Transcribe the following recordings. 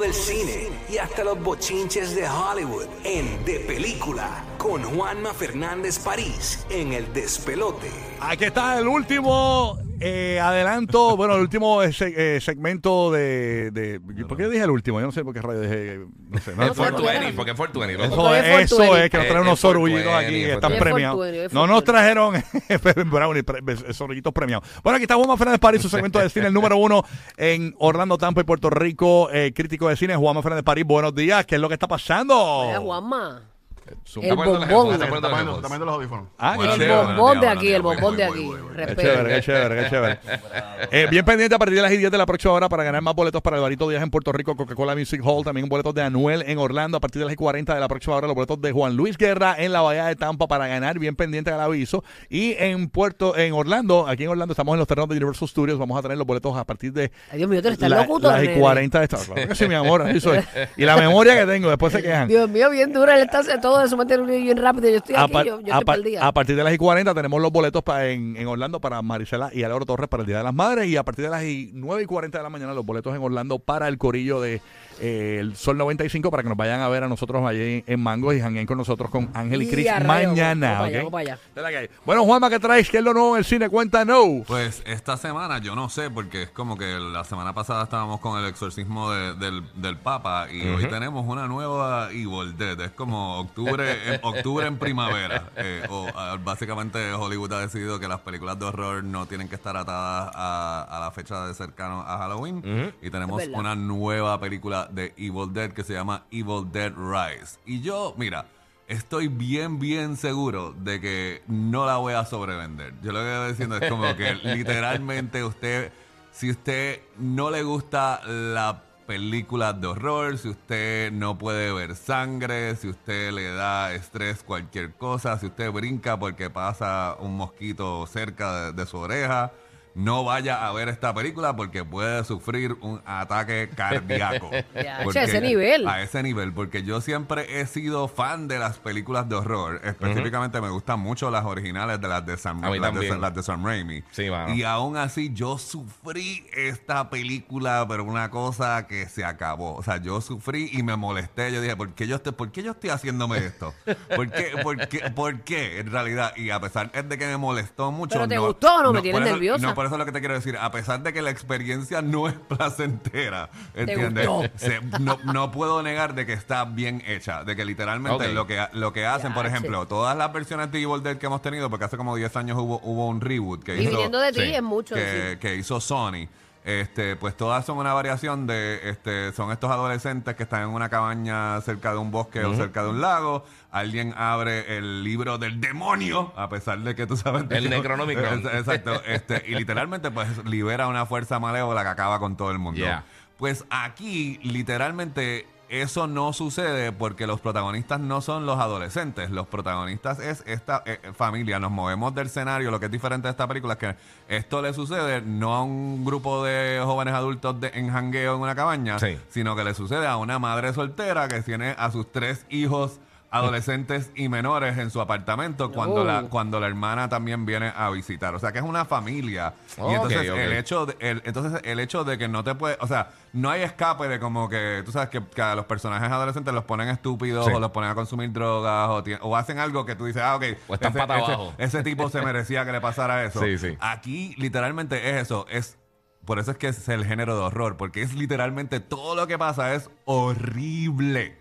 del cine y hasta los bochinches de Hollywood en De Película con Juanma Fernández París en El Despelote. Aquí está el último eh, adelanto, bueno, el último eh, se- eh, segmento de, de- ¿Por qué dije el último? Yo no sé por qué radio dije. No sé. No, 420, porque es 420. eso es, eso 420. es, que nos traen unos sorullitos 420, aquí están 420. premiados. Es 420, No nos trajeron Brownie, pre- be- sorullitos premiados. Bueno, aquí está Juanma Fernández París, su segmento de cine, el número uno en Orlando, Tampa y Puerto Rico. eh, crítico de cine, Juanma Fernández París. Buenos días, ¿qué es lo que está pasando? Mira, Juanma. Su- El Está poniendo los bombón. headphones, está poniendo los audífonos. Ah, qué El chévere. bombón de aquí, el bombón de aquí. Qué Respeto. chévere, qué chévere, qué chévere. Eh, bien pendiente a partir de las 10 de la próxima hora para ganar más boletos para el Barito Díaz en Puerto Rico, Coca-Cola Music Hall, también boletos de Anuel en Orlando a partir de las 40 de la próxima hora, los boletos de Juan Luis Guerra en la Bahía de Tampa para ganar, bien pendiente al aviso. Y en Puerto, en Orlando, aquí en Orlando estamos en los terrenos de Universal Studios, vamos a tener los boletos a partir de Ay, Dios mío, tú eres tan la- locutor, las y nene. 40 de esta. Claro que sí, mi amor, así soy. Y la memoria que tengo, después se quejan. Dios mío, bien dura. Él está haciendo todo eso, mantiene bien rápido. Yo estoy A, aquí, par- yo, yo a estoy par- a partir de las y 40 tenemos los boletos pa- en, en Orlando para Marisela y Álvaro Torres para el Día de las Madres y a partir de las y 9 y 40 de la mañana los boletos en Orlando para el corillo de eh, el Sol 95 para que nos vayan a ver a nosotros allí en Mango y jangueen con nosotros con Ángel y Cris mañana. hay. Bueno, Juanma, ¿qué traes? ¿Qué es lo nuevo en el cine? Cuéntanos. Pues esta semana yo no sé, porque es como que la semana pasada estábamos con el exorcismo de- del, del Papa y hoy tenemos una nueva Evil Dead. Es como octubre en, octubre en primavera. Eh, o, ah, básicamente Hollywood ha decidido que las películas de horror no tienen que estar atadas a, a la fecha de cercano a Halloween. Y tenemos una nueva película de Evil Dead que se llama Evil Dead Rise. Y yo, mira, estoy bien, bien seguro de que no la voy a sobrevender. Yo lo que estoy diciendo es como que literalmente usted, si usted no le gusta la película de horror, si usted no puede ver sangre, si usted le da estrés cualquier cosa, si usted brinca porque pasa un mosquito cerca de, de su oreja, no vaya a ver esta película porque puede sufrir un ataque cardíaco. Ya, Porque- che, ese nivel. A ese nivel, porque yo siempre he sido fan de las películas de horror. Específicamente me gustan mucho las originales de las de Sam, A mí las de, también. las de Sam Raimi. Sí, mano. Y aún así yo sufrí esta película, pero una cosa que se acabó. O sea, yo sufrí y me molesté. Yo dije, ¿por qué yo estoy, ¿por qué yo estoy haciéndome esto? ¿Por qué, por, qué, ¿Por qué? En realidad, y a pesar de que me molestó mucho. ¿Pero te gustó o no? Me tienes por eso- nerviosa. No, por eso es lo que te quiero decir. A pesar de que la experiencia no es placentera, ¿entiendes? Se- no, no puedo negar de que está bien hecha, de que literalmente Ok. lo que lo que hacen, por Ya, ejemplo, todas las versiones de Evil Dead que hemos tenido, porque hace como 10 años hubo, hubo un reboot que Y hizo viniendo de ti sí, es mucho que, que hizo Sony. Este, pues todas son una variación de, este, son estos adolescentes que están en una cabaña cerca de un bosque o cerca de un lago. Alguien abre el libro del demonio, a pesar de que tú sabes. El Necronomicon. Es- Exacto. Este, y literalmente, pues libera una fuerza malévola que acaba con todo el mundo. Yeah. Pues aquí, literalmente, eso no sucede porque los protagonistas no son los adolescentes. Los protagonistas es esta eh, eh, familia. Nos movemos del escenario. Lo que es diferente de esta película es que esto le sucede no a un grupo de jóvenes adultos de- en jangueo en una cabaña, Sí. sino que le sucede a una madre soltera que tiene a sus tres hijos adolescentes y menores en su apartamento cuando Oh. la cuando la hermana también viene a visitar o sea que es una familia y entonces ok. el hecho de, el, entonces el hecho de que no te puede o sea no hay escape de como que tú sabes que, que a los personajes adolescentes los ponen estúpidos Sí. o los ponen a consumir drogas o, o hacen algo que tú dices ah ok O están ese, pata ese- abajo. ese tipo se merecía que le pasara eso Sí, sí. aquí literalmente es eso es por eso es que es el género de horror, porque es literalmente todo lo que pasa es horrible.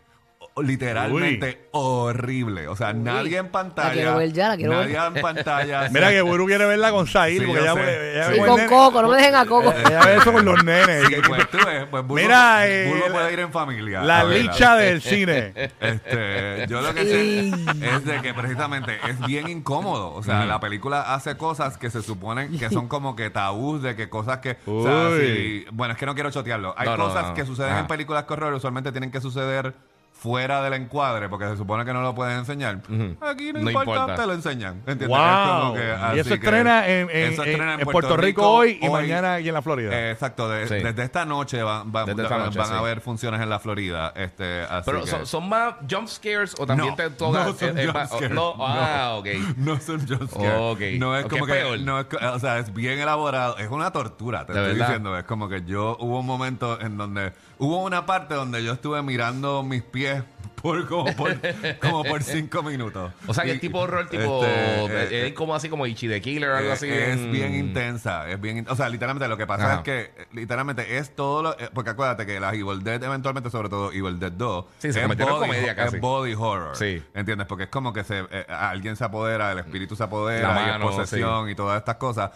Literalmente horrible. O sea, nadie en pantalla. quiero ver ya, la quiero nadie ver. en pantalla. Mira que Buru quiere verla con Zahir, Sí, porque ella, ella Sí, con nene- Coco, no me dejen a Coco. ella ve eso con los nenes. Sí, pues tú ves, pues Burbu, Mira, eh, Burbu la- puede ir en familia. La licha del cine. Este, yo lo que sé es de que precisamente es bien incómodo. O sea, la película hace cosas que se suponen que son como que tabús, de que cosas que. O sea, sí, bueno, es que no quiero chotearlo. Hay No, cosas no. que suceden en películas que horror, usualmente tienen que suceder fuera del encuadre, porque se supone que no lo pueden enseñar. Aquí no, No importa, importa. te lo enseñan. ¿entiendes? Es como que Y eso que- estrena en, en- eso en- estrena en Puerto, Rico, hoy y mañana aquí en la Florida. Eh, exacto, de- Sí. desde esta noche van, van- Desde esta van- noche, van sí. a haber funciones en la Florida. Este, así Pero que- son, son más jump scares o también no, te toca. no son eh, eh, jump pa- scares, no, ah, ok. No son jump scares. Ok. No es Ok, como es que. peor. No es, co- o sea, es bien elaborado. Es una tortura, te De estoy verdad. diciendo. Es como que yo hubo un momento en donde Hubo una parte donde yo estuve mirando mis pies por como por, como por cinco minutos. O sea, que es tipo horror, tipo. este, eh, eh, es como así como Ichi the Killer o algo eh, así. Es bien intensa, es bien, o sea, literalmente lo que pasa Ajá. es que literalmente es todo lo, porque acuérdate que las Evil Dead eventualmente, sobre todo Evil Dead 2, Sí, se es, body, comedia casi. es body horror, Sí. ¿entiendes? Porque es como que se eh, alguien se apodera, el espíritu se apodera, La y es mano, posesión y todas estas cosas.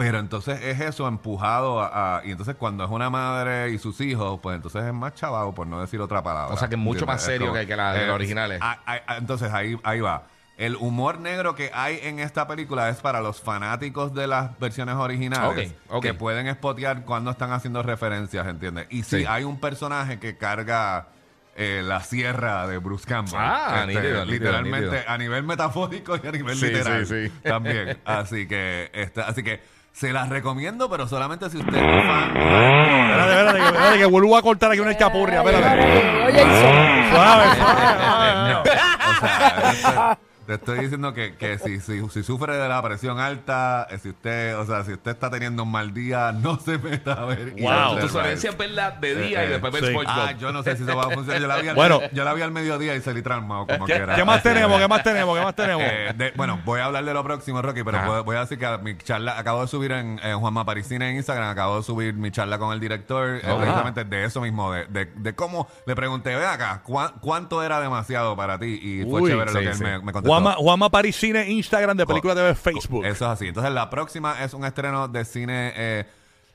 Pero entonces es eso empujado a, a- Y entonces cuando es una madre y sus hijos, pues entonces es más chavado, por no decir otra palabra. O sea, que es mucho más serio que- que la- que los originales. entonces ahí, ahí va. El humor negro que hay en esta película es para los fanáticos de las versiones originales Ok, ok. que pueden spotear cuando están haciendo referencias, ¿entiendes? Y si Sí. hay un personaje que carga eh, la sierra de Bruce Campbell. Ah, nítido, nítido, literalmente nítido. a nivel metafórico y a nivel Sí, literal sí, sí. también. Así que, esta, así que se las recomiendo, pero solamente si usted es fan. Espérate, espérate, que, espérate, que vuelvo a cortar aquí una escapurria. Espérate. Oye. Suave, suave. No, o sea, te estoy diciendo que, que si, si, si sufre de la presión alta, eh, si usted, o sea, si usted está teniendo un mal día, no se meta a ver. Wow. Tu Rise. es verla de día Eh, y después ver sí. Ah, yo no sé si eso va a funcionar. Yo la vi al, Bueno. yo la vi al mediodía y salí traumado como ¿Qué, quiera. qué más Así tenemos? que- ¿Qué más tenemos? ¿Qué más tenemos? Eh, de- bueno, voy a hablar de lo próximo, Rocky, pero voy, voy a decir que mi charla, acabo de subir en, en Juanma Parisina en Instagram, acabo de subir mi charla con el director, eh, precisamente de eso mismo, de, de, de cómo le pregunté, ve acá, ¿cuá- ¿cuánto era demasiado para ti? Y fue Uy, chévere lo sí, que él sí. me, me contestó. Juanma, Juanma Parisine, Instagram de Película TV, Facebook. Eso es así. Entonces, la próxima es un estreno de cine. eh,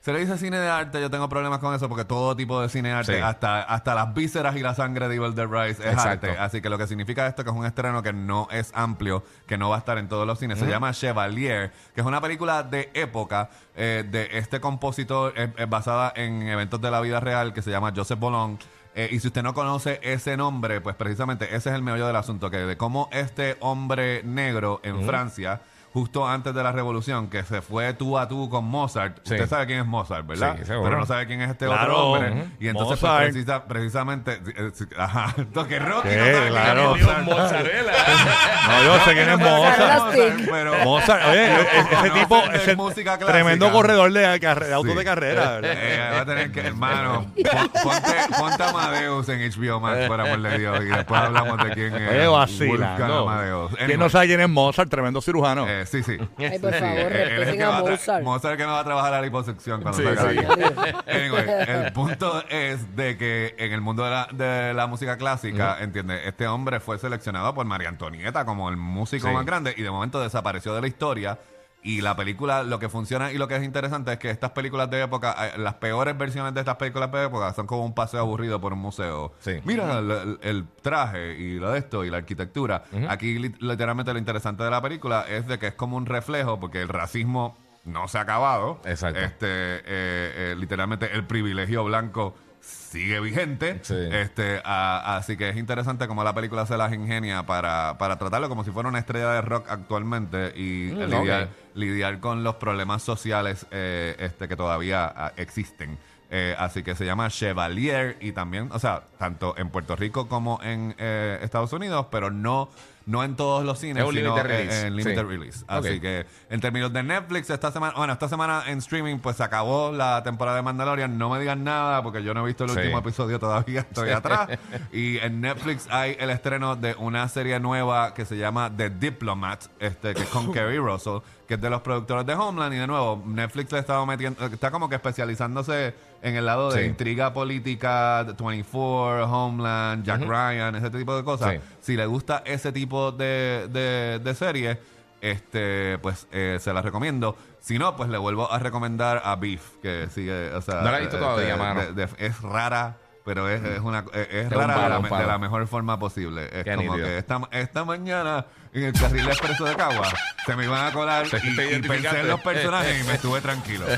se le dice cine de arte, yo tengo problemas con eso porque todo tipo de cine de arte, Sí. hasta, hasta las vísceras y la sangre de Evil Dead Rise es Exacto. arte. Así que lo que significa esto que es un estreno que no es amplio, que no va a estar en todos los cines. Se llama Chevalier, que es una película de época eh, de este compositor eh, eh, basada en eventos de la vida real que se llama Joseph Bolon. Eh, y si usted no conoce ese nombre, pues precisamente ese es el meollo del asunto, que de cómo este hombre negro en Francia, justo antes de la revolución, que se fue tú a tú con Mozart, Sí. usted sabe quién es Mozart, ¿verdad? Sí, seguro. Pero no sabe quién es este Claro. otro hombre. Y entonces, pues, precisa- precisamente, eh, sí, ajá, entonces, Rocky ¿Qué? no sabe quién es Claro. Mozart. No, yo sé quién es Mozart. pero Mozart, oye, e- ese tipo, ese música clásica. tremendo corredor de, de autos Sí. de carrera, ¿verdad? Eh, va a tener que, hermano, pon- ponte, ponte Amadeus en HBO Max, por amor de Dios, y después hablamos de quién es Oye, vacilando. Amadeus. ¿Quién no sabe quién es Mozart? Tremendo cirujano. eh, sí, sí. Ay, por Sí, favor, eh, él es el respeten que a va tra- Mozart. Mozart que me va a trabajar la liposucción cuando Sí, salga sí. de aquí. Anyway, el punto es de que en el mundo de la, de la música clásica, ¿entiendes? Este hombre fue seleccionado por María Antonieta como el músico Sí. más grande y de momento desapareció de la historia. Y la película, lo que funciona y lo que es interesante es que estas películas de época, eh, las peores versiones de estas películas de época son como un paseo aburrido por un museo. Sí. Mira el, el- el traje y lo de esto y la arquitectura. Aquí li- literalmente lo interesante de la película es de que es como un reflejo porque el racismo no se ha acabado. Exacto. Este, eh, eh, literalmente el privilegio blanco sigue vigente. Sí. Este, a- así que es interesante cómo la película se las ingenia para, para tratarlo como si fuera una estrella de rock actualmente y Mm, lidiar con los problemas sociales eh, este, que todavía ah, existen. Eh, así que se llama Chevalier y también, o sea, tanto en Puerto Rico como en eh, Estados Unidos, pero no, no en todos los cines, Es un sino limited release. en limited Sí. release. Así Ok. que en términos de Netflix, esta semana, bueno, esta semana en streaming, pues se acabó la temporada de Mandalorian. No me digan nada porque yo no he visto el Sí. último episodio todavía, estoy atrás. Y en Netflix hay el estreno de una serie nueva que se llama The Diplomat, este, que es con Kerry Russell, que es de los productores de Homeland. Y de nuevo, Netflix le ha estado metiendo, está como que especializándose en el lado de Sí. intriga política, 24, Homeland, Jack Ryan, ese tipo de cosas. Sí. Si le gusta ese tipo de, de, de serie, este, pues eh, se la recomiendo. Si no, pues le vuelvo a recomendar a Beef, que sigue, o sea, No la he visto eh, todavía, de- mano. es rara, pero es, es una es, es un rara de, la, de mejor forma posible. Es Qué como nítido. que esta, esta mañana en el carril expreso de Cagua se me iban a colar y, y pensé en los personajes y me estuve tranquilo. Me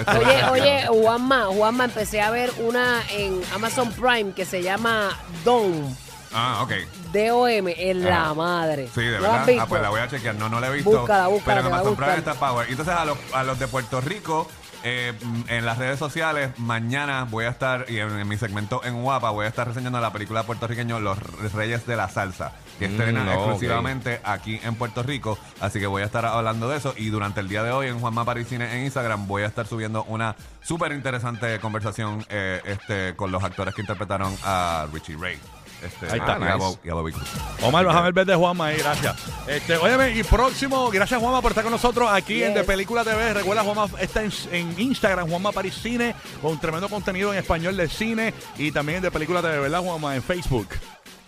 estuve Oye, tranquilo. oye, Juanma, Juanma, empecé a ver una en Amazon Prime que se llama Dome, Ah, ok. D-O-M, en la madre. Sí, de ¿No verdad. has visto? Ah, pues la voy a chequear. No, no la he visto. Búscala, búscala, Pero en te va a Amazon Prime gustar. está Power. Y entonces a los, a los de Puerto Rico, Eh, mm, en las redes sociales, mañana voy a estar, y en, en mi segmento en Guapa, voy a estar reseñando la película puertorriqueño Los Reyes de la Salsa, que Mm, estrena no, exclusivamente aquí en Puerto Rico. Así que voy a estar hablando de eso. Y durante el día de hoy en Juanma París Cine en Instagram voy a estar subiendo una súper interesante conversación eh, este, con los actores que interpretaron a Richie Ray. Este, Ahí está, y a nice. Bob- y a Bobby Cruz. Omar, que- el verde de Juanma ahí, gracias. Este, óyeme, y próximo, gracias Juanma por estar con nosotros aquí en. De Película TV. Recuerda, Juanma está en, en Instagram, Juanma París Cine, con tremendo contenido en español de cine y también de Película TV, ¿verdad, Juanma? En Facebook.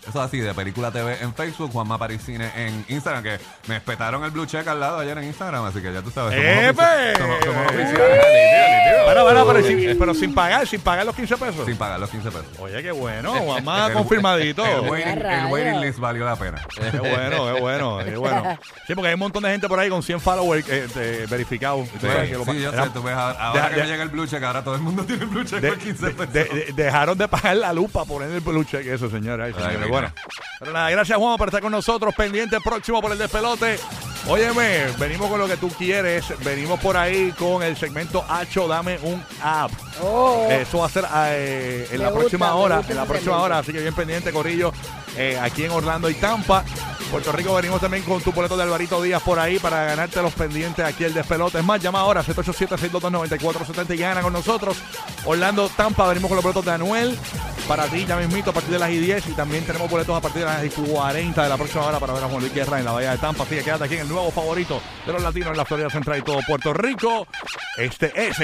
Eso así, de Película TV en Facebook, Juanma París Cine en Instagram, que me espetaron el blue check al lado ayer en Instagram, así que ya tú sabes. somos ¡Epe! ofici- somos- somos oficiales. Bueno, bueno, pero, sin, pero sin pagar, sin pagar los 15 pesos. Sin pagar los 15 pesos. Oye, qué bueno, Juanma El- confirmadito. El waiting, el rayos. waiting list valió la pena. Qué bueno, qué bueno, qué bueno. Sí, porque hay un montón de gente por ahí con 100 followers eh, eh, verificados. Sí, Tú sabes que lo- sí, yo sé, era- tú ves, ahora ahora Deja- que me llega el blue check, ahora todo el mundo tiene el blue check de- por 15 de- pesos. de- de- dejaron de pagar la luz para poner el peluche que eso, señores. Ay, Ay, señores. mira. Bueno, pero nada, gracias Juan por estar con nosotros. Pendiente próximo por el despelote. Óyeme, venimos con lo que tú quieres. Venimos por ahí con el segmento Hacho, dame un app. Oh, Eso va a ser eh, en Me la gusta, próxima hora. En la próxima hora. Así que bien pendiente, Corillo. eh, aquí en Orlando y Tampa. Puerto Rico venimos también con tu boleto de Alvarito Díaz por ahí para ganarte los pendientes aquí el despelote. Es más, llama ahora 787-622-9470 y gana con nosotros. Orlando, Tampa, venimos con los boletos de Anuel. Para ti, ya mismito, a partir de las y 10. Y también tenemos boletos a partir de las y 40 de la próxima hora para ver a Juan Luis Guerra en la Bahía de Tampa. Así que quédate aquí en el nuevo favorito de los latinos en la Florida Central y todo Puerto Rico. Este es